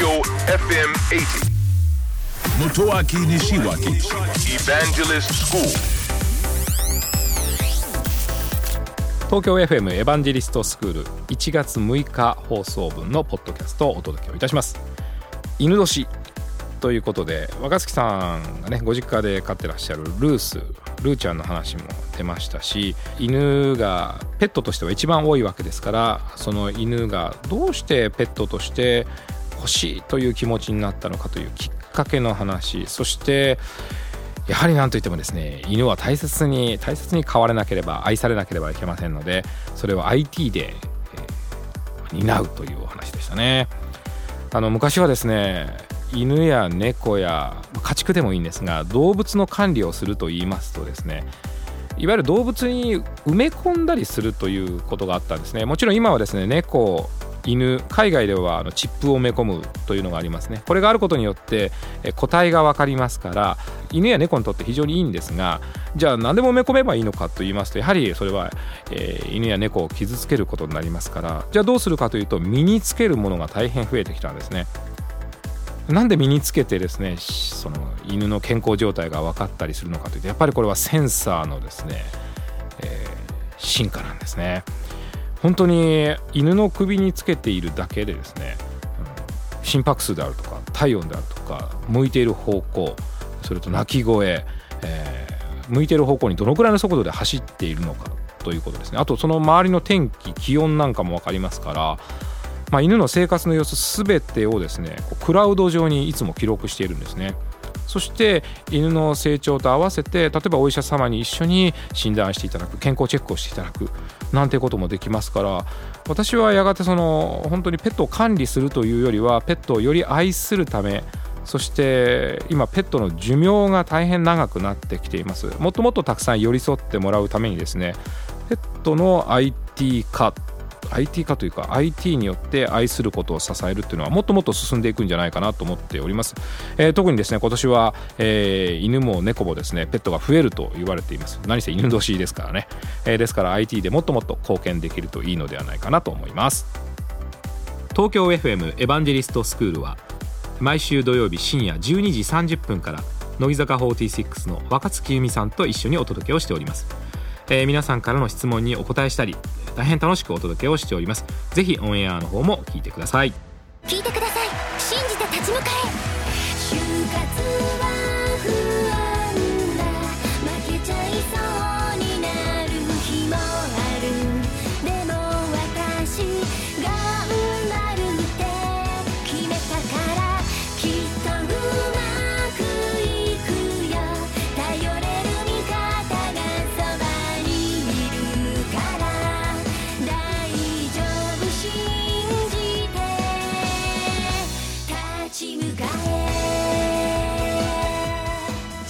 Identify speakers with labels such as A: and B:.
A: Tokyo FM 80.
B: Motoaki Nishiwaki
A: Evangelist School.
C: 東京 FM エヴァンジェリストスクール1月6日放送分のポッドキャストをお届けをいたします。犬年。ということで若槻さんがねご実家で飼ってらっしゃるルース。ルーちゃんの話も出ましたし犬がペットとしては一番多いわけですからその犬がどうしてペットとして欲しいという気持ちになったのかというきっかけの話。そしてやはり何といってもですね犬は大切に大切に飼われなければ愛されなければいけませんのでそれを IT で、えー担うというお話でしたね。あの昔はですね犬や猫や家畜でもいいんですが動物の管理をすると言いますとですねいわゆる動物に埋め込んだりするということがあったんですね。もちろん今はですね猫犬海外ではあのチップを埋め込むというのがありますね。これがあることによって個体が分かりますから犬や猫にとって非常にいいんですがじゃあ何でも埋め込めばいいのかと言いますとやはりそれは、えー犬や猫を傷つけることになりますからじゃあどうするかというと身につけるものが大変増えてきたんですね。なんで身につけてですねその犬の健康状態が分かったりするのかというとやっぱりこれはセンサーのですね、えー進化なんですね。本当に犬の首につけているだけでですね心拍数であるとか体温であるとか向いている方向それと鳴き声、えー向いている方向にどのくらいの速度で走っているのかということですね。あとその周りの天気気温なんかも分かりますからまあ、犬の生活の様子全てをですねクラウド上にいつも記録しているんですね。そして犬の成長と合わせて例えばお医者様に一緒に診断していただく健康チェックをしていただくなんてこともできますから私はやがてその本当にペットを管理するというよりはペットをより愛するためそして今ペットの寿命が大変長くなってきています。もっともっとたくさん寄り添ってもらうためにですねペットの IT 化 IT 化というか IT によって愛することを支えるっていうのはもっともっと進んでいくんじゃないかなと思っております、えー特にですね今年は、えー犬も猫もですねペットが増えると言われています。何せ犬年ですからね、えーですから IT でもっともっと貢献できるといいのではないかなと思います。東京 FM エヴァンジェリストスクールは毎週土曜日深夜12時30分から乃木坂46の若月由美さんと一緒にお届けをしております。えー皆さんからの質問にお答えしたり大変楽しくお届けをしております。ぜひオンエアの方も聞いてください。
D: 聞いてください。信じて立ち向かえ。